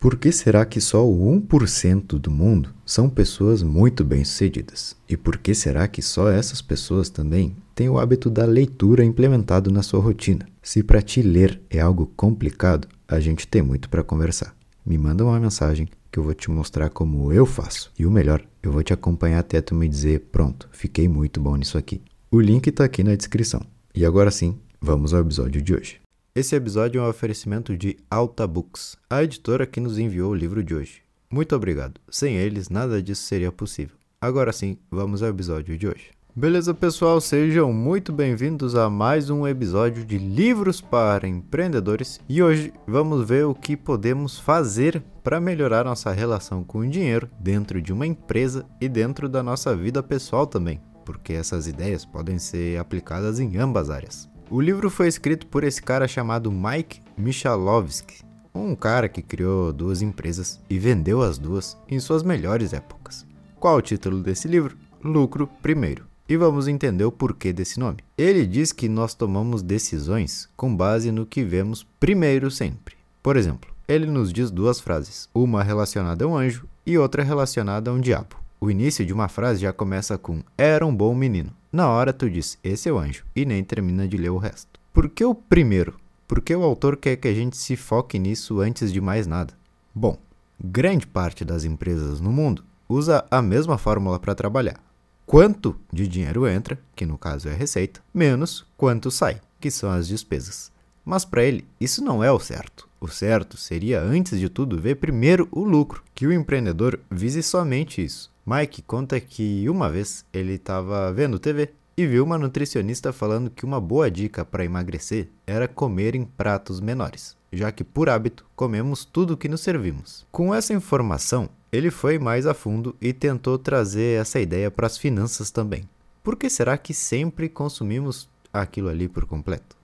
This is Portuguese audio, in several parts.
Por que será que só o 1% do mundo são pessoas muito bem-sucedidas? E por que será que só essas pessoas também têm o hábito da leitura implementado na sua rotina? Se para ti ler é algo complicado, a gente tem muito para conversar. Me manda uma mensagem que eu vou te mostrar como eu faço. E o melhor, eu vou te acompanhar até tu me dizer: pronto, fiquei muito bom nisso aqui. O link está aqui na descrição. E agora sim, vamos ao episódio de hoje. Esse episódio é um oferecimento de Alta Books, a editora que nos enviou o livro de hoje. Muito obrigado. Sem eles, nada disso seria possível. Agora sim, vamos ao episódio de hoje. Beleza, pessoal? Sejam muito bem-vindos a mais um episódio de Livros para Empreendedores. E hoje vamos ver o que podemos fazer para melhorar nossa relação com o dinheiro dentro de uma empresa e dentro da nossa vida pessoal também, porque essas ideias podem ser aplicadas em ambas áreas. O livro foi escrito por esse cara chamado Mike Michalovsky, um cara que criou duas empresas e vendeu as duas em suas melhores épocas. Qual o título desse livro? Lucro Primeiro. E vamos entender o porquê desse nome. Ele diz que nós tomamos decisões com base no que vemos primeiro sempre. Por exemplo, ele nos diz duas frases, uma relacionada a um anjo e outra relacionada a um diabo. O início de uma frase já começa com era um bom menino. Na hora tu diz, esse é o anjo, e nem termina de ler o resto. Por que o primeiro? Porque o autor quer que a gente se foque nisso antes de mais nada. Bom, grande parte das empresas no mundo usa a mesma fórmula para trabalhar. Quanto de dinheiro entra, que no caso é receita, menos quanto sai, que são as despesas. Mas para ele, isso não é o certo. O certo seria, antes de tudo, ver primeiro o lucro, que o empreendedor vise somente isso. Mike conta que uma vez ele estava vendo TV e viu uma nutricionista falando que uma boa dica para emagrecer era comer em pratos menores, já que por hábito comemos tudo que nos servimos. Com essa informação, ele foi mais a fundo e tentou trazer essa ideia para as finanças também. Por que será que sempre consumimos aquilo ali por completo?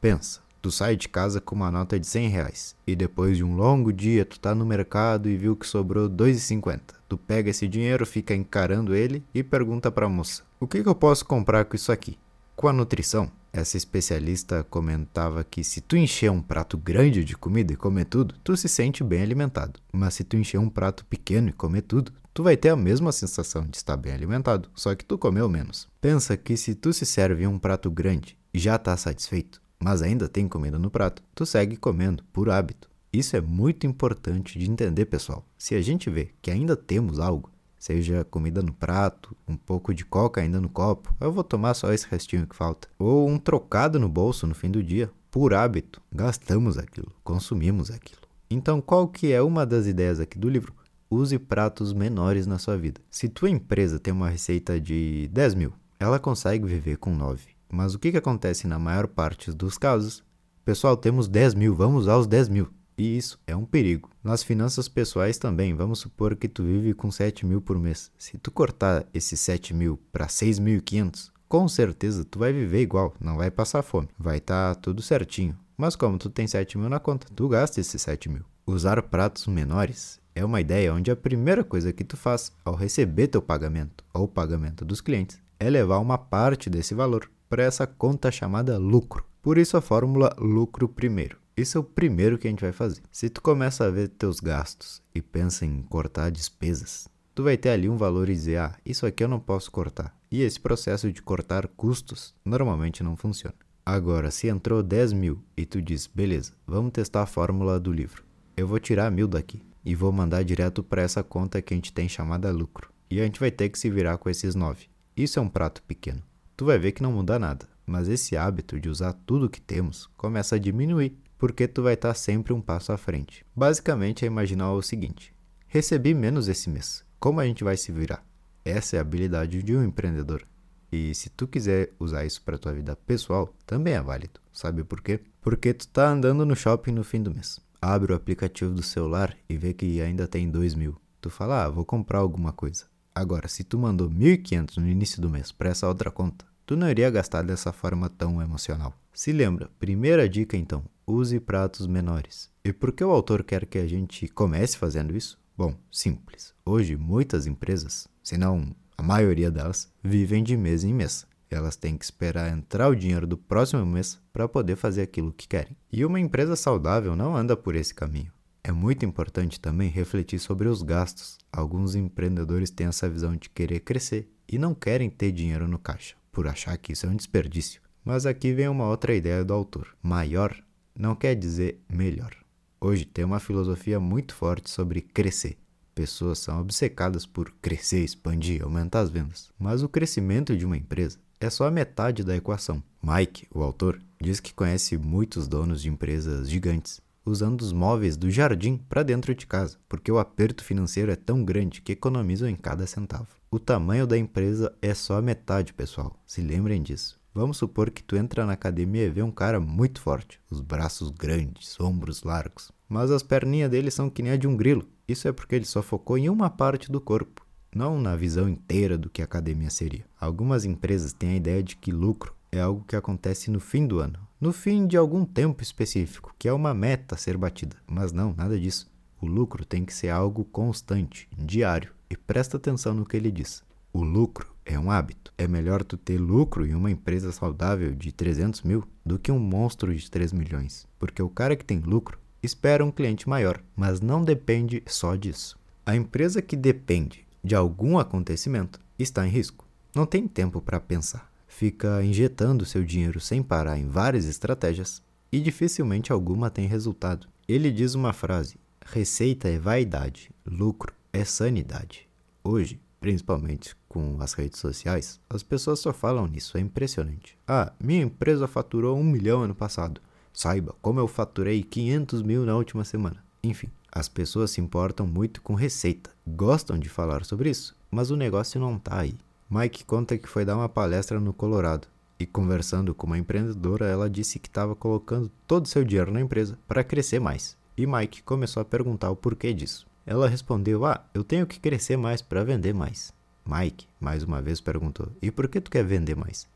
Pensa, tu sai de casa com uma nota de 100 reais e depois de um longo dia tu tá no mercado e viu que sobrou 2,50. Tu pega esse dinheiro, fica encarando ele e pergunta para a moça: "O que, que eu posso comprar com isso aqui?" Com a nutrição, essa especialista comentava que se tu encher um prato grande de comida e comer tudo, tu se sente bem alimentado. Mas se tu encher um prato pequeno e comer tudo, tu vai ter a mesma sensação de estar bem alimentado, só que tu comeu menos. Pensa que se tu se serve um prato grande já está satisfeito, mas ainda tem comida no prato, tu segue comendo por hábito. Isso é muito importante de entender, pessoal. Se a gente vê que ainda temos algo, seja comida no prato, um pouco de coca ainda no copo, eu vou tomar só esse restinho que falta, ou um trocado no bolso no fim do dia, por hábito, gastamos aquilo, consumimos aquilo. Então, qual que é uma das ideias aqui do livro? Use pratos menores na sua vida. Se tua empresa tem uma receita de 10 mil, ela consegue viver com 9. Mas o que, que acontece na maior parte dos casos? Pessoal, temos 10 mil, vamos usar os 10 mil. E isso é um perigo. Nas finanças pessoais também, vamos supor que tu vive com 7 mil por mês. Se tu cortar esses 7 mil para 6.500, com certeza tu vai viver igual, não vai passar fome, vai estar tá tudo certinho. Mas como tu tem 7 mil na conta, tu gasta esses 7 mil. Usar pratos menores é uma ideia onde a primeira coisa que tu faz ao receber teu pagamento ou pagamento dos clientes é levar uma parte desse valor para essa conta chamada lucro. Por isso a fórmula lucro primeiro. Isso é o primeiro que a gente vai fazer. Se tu começa a ver teus gastos e pensa em cortar despesas, tu vai ter ali um valor e dizer, ah, isso aqui eu não posso cortar. E esse processo de cortar custos normalmente não funciona. Agora, se entrou 10 mil e tu diz, beleza, vamos testar a fórmula do livro. Eu vou tirar mil daqui e vou mandar direto para essa conta que a gente tem chamada lucro. E a gente vai ter que se virar com esses 9. Isso é um prato pequeno. Tu vai ver que não muda nada, mas esse hábito de usar tudo que temos começa a diminuir porque tu vai estar sempre um passo à frente. Basicamente é imaginar o seguinte: recebi menos esse mês. Como a gente vai se virar? Essa é a habilidade de um empreendedor. E se tu quiser usar isso para tua vida pessoal, também é válido. Sabe por quê? Porque tu tá andando no shopping no fim do mês. Abre o aplicativo do celular e vê que ainda tem dois mil. Tu fala, ah, vou comprar alguma coisa. Agora, se tu mandou 1.500 no início do mês para essa outra conta, tu não iria gastar dessa forma tão emocional. Se lembra, primeira dica então, use pratos menores. E por que o autor quer que a gente comece fazendo isso? Bom, simples. Hoje muitas empresas, se não a maioria delas, vivem de mês em mês. Elas têm que esperar entrar o dinheiro do próximo mês para poder fazer aquilo que querem. E uma empresa saudável não anda por esse caminho. É muito importante também refletir sobre os gastos. Alguns empreendedores têm essa visão de querer crescer e não querem ter dinheiro no caixa, por achar que isso é um desperdício. Mas aqui vem uma outra ideia do autor: maior não quer dizer melhor. Hoje tem uma filosofia muito forte sobre crescer. Pessoas são obcecadas por crescer, expandir, aumentar as vendas. Mas o crescimento de uma empresa é só a metade da equação. Mike, o autor, diz que conhece muitos donos de empresas gigantes usando os móveis do jardim para dentro de casa, porque o aperto financeiro é tão grande que economizam em cada centavo. O tamanho da empresa é só a metade, pessoal. Se lembrem disso. Vamos supor que tu entra na academia e vê um cara muito forte, os braços grandes, ombros largos, mas as perninhas dele são que nem a de um grilo. Isso é porque ele só focou em uma parte do corpo, não na visão inteira do que a academia seria. Algumas empresas têm a ideia de que lucro é algo que acontece no fim do ano, no fim de algum tempo específico, que é uma meta a ser batida. Mas não, nada disso. O lucro tem que ser algo constante, diário. E presta atenção no que ele diz. O lucro é um hábito. É melhor tu ter lucro em uma empresa saudável de 300 mil do que um monstro de 3 milhões. Porque o cara que tem lucro espera um cliente maior, mas não depende só disso. A empresa que depende de algum acontecimento está em risco. Não tem tempo para pensar. Fica injetando seu dinheiro sem parar em várias estratégias e dificilmente alguma tem resultado. Ele diz uma frase: receita é vaidade, lucro é sanidade. Hoje, principalmente com as redes sociais, as pessoas só falam nisso, é impressionante. Ah, minha empresa faturou um milhão ano passado. Saiba como eu faturei 500 mil na última semana. Enfim, as pessoas se importam muito com receita, gostam de falar sobre isso, mas o negócio não tá aí. Mike conta que foi dar uma palestra no Colorado e, conversando com uma empreendedora, ela disse que estava colocando todo o seu dinheiro na empresa para crescer mais. E Mike começou a perguntar o porquê disso. Ela respondeu: Ah, eu tenho que crescer mais para vender mais. Mike, mais uma vez, perguntou: E por que tu quer vender mais?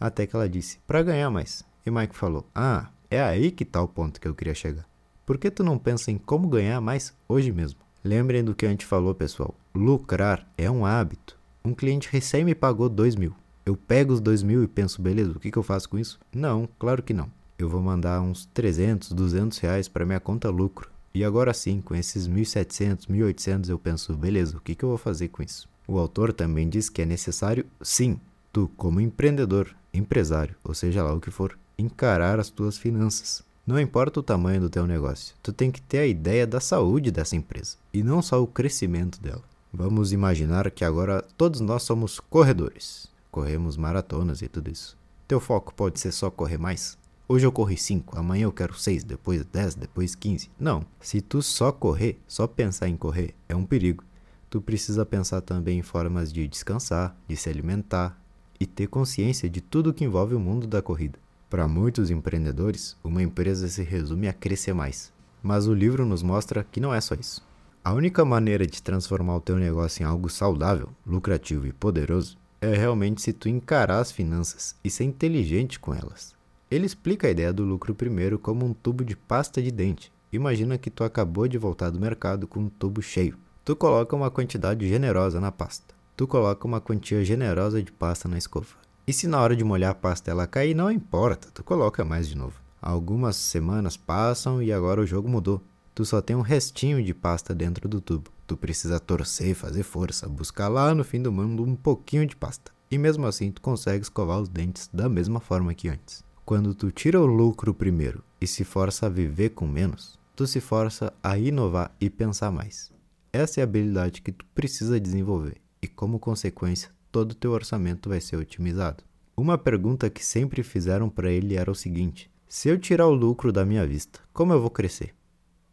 Até que ela disse: Para ganhar mais. E Mike falou: Ah, é aí que tá o ponto que eu queria chegar. Por que tu não pensa em como ganhar mais hoje mesmo? Lembrem do que a gente falou, pessoal. Lucrar é um hábito. Um cliente recém me pagou 2 mil. Eu pego os 2 mil e penso, beleza, o que, que eu faço com isso? Não, claro que não. Eu vou mandar uns 300, 200 reais para minha conta lucro e agora sim, com esses 1.700, 1.800, eu penso, beleza, o que, que eu vou fazer com isso? O autor também diz que é necessário, sim, tu, como empreendedor, empresário, ou seja lá o que for, encarar as tuas finanças. Não importa o tamanho do teu negócio, tu tem que ter a ideia da saúde dessa empresa e não só o crescimento dela. Vamos imaginar que agora todos nós somos corredores, corremos maratonas e tudo isso. Teu foco pode ser só correr mais? Hoje eu corri 5, amanhã eu quero 6, depois 10, depois 15. Não. Se tu só correr, só pensar em correr, é um perigo. Tu precisa pensar também em formas de descansar, de se alimentar e ter consciência de tudo que envolve o mundo da corrida. Para muitos empreendedores, uma empresa se resume a crescer mais. Mas o livro nos mostra que não é só isso. A única maneira de transformar o teu negócio em algo saudável, lucrativo e poderoso é realmente se tu encarar as finanças e ser inteligente com elas. Ele explica a ideia do lucro primeiro como um tubo de pasta de dente. Imagina que tu acabou de voltar do mercado com um tubo cheio. Tu coloca uma quantidade generosa na pasta. Tu coloca uma quantia generosa de pasta na escova. E se na hora de molhar a pasta ela cair, não importa, tu coloca mais de novo. Algumas semanas passam e agora o jogo mudou. Tu só tem um restinho de pasta dentro do tubo. Tu precisa torcer, fazer força, buscar lá no fim do mundo um pouquinho de pasta. E mesmo assim tu consegue escovar os dentes da mesma forma que antes. Quando tu tira o lucro primeiro e se força a viver com menos, tu se força a inovar e pensar mais. Essa é a habilidade que tu precisa desenvolver e, como consequência, todo o teu orçamento vai ser otimizado. Uma pergunta que sempre fizeram para ele era o seguinte: se eu tirar o lucro da minha vista, como eu vou crescer?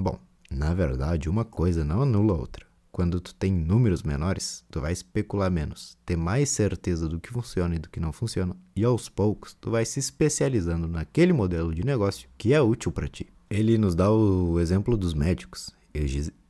Bom, na verdade, uma coisa não anula a outra. Quando tu tem números menores, tu vai especular menos, ter mais certeza do que funciona e do que não funciona, e aos poucos tu vai se especializando naquele modelo de negócio que é útil para ti. Ele nos dá o exemplo dos médicos.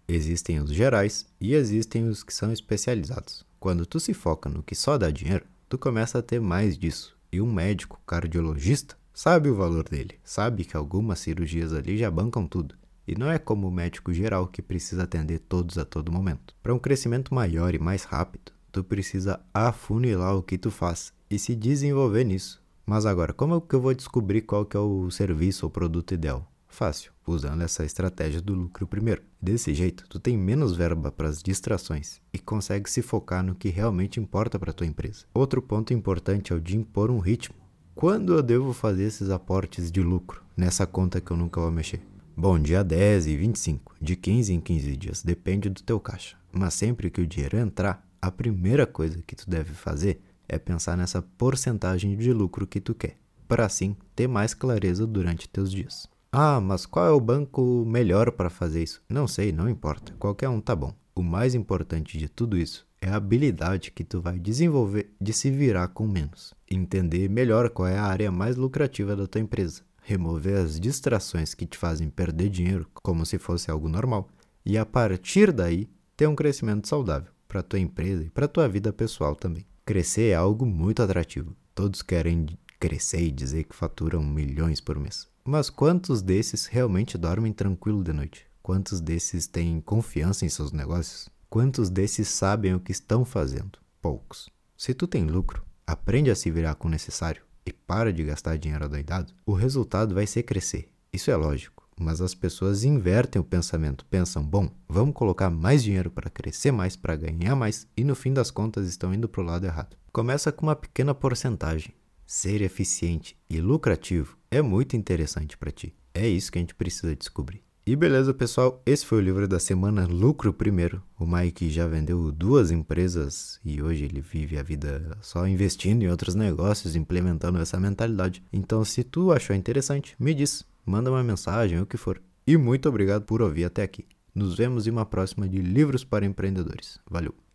Existem os gerais e existem os que são especializados. Quando tu se foca no que só dá dinheiro, tu começa a ter mais disso. E um médico cardiologista sabe o valor dele, sabe que algumas cirurgias ali já bancam tudo. E não é como o médico geral que precisa atender todos a todo momento. Para um crescimento maior e mais rápido, tu precisa afunilar o que tu faz e se desenvolver nisso. Mas agora, como é que eu vou descobrir qual que é o serviço ou produto ideal? Fácil. usando essa estratégia do lucro primeiro. Desse jeito, tu tem menos verba para as distrações e consegue se focar no que realmente importa para tua empresa. Outro ponto importante é o de impor um ritmo. Quando eu devo fazer esses aportes de lucro nessa conta que eu nunca vou mexer? Bom, dia 10 e 25, de 15 em 15 dias, depende do teu caixa. Mas sempre que o dinheiro entrar, a primeira coisa que tu deve fazer é pensar nessa porcentagem de lucro que tu quer, para assim ter mais clareza durante teus dias. Ah, mas qual é o banco melhor para fazer isso? Não sei, não importa. Qualquer um tá bom. O mais importante de tudo isso é a habilidade que tu vai desenvolver de se virar com menos. Entender melhor qual é a área mais lucrativa da tua empresa. Remover as distrações que te fazem perder dinheiro como se fosse algo normal. E a partir daí, ter um crescimento saudável para tua empresa e para tua vida pessoal também. Crescer é algo muito atrativo. Todos querem crescer e dizer que faturam milhões por mês. Mas quantos desses realmente dormem tranquilo de noite? Quantos desses têm confiança em seus negócios? Quantos desses sabem o que estão fazendo? Poucos. Se tu tem lucro, aprende a se virar com o necessário e para de gastar dinheiro adoidado, o resultado vai ser crescer. Isso é lógico, mas as pessoas invertem o pensamento, pensam, bom, vamos colocar mais dinheiro para crescer mais, para ganhar mais, e no fim das contas estão indo para o lado errado. Começa com uma pequena porcentagem, ser eficiente e lucrativo é muito interessante para ti. É isso que a gente precisa descobrir. E beleza, pessoal, esse foi o livro da semana Lucro Primeiro. O Mike já vendeu duas empresas e hoje ele vive a vida só investindo em outros negócios, implementando essa mentalidade. Então, se tu achou interessante, me diz, manda uma mensagem, o que for. E muito obrigado por ouvir até aqui. Nos vemos em uma próxima de Livros para Empreendedores. Valeu!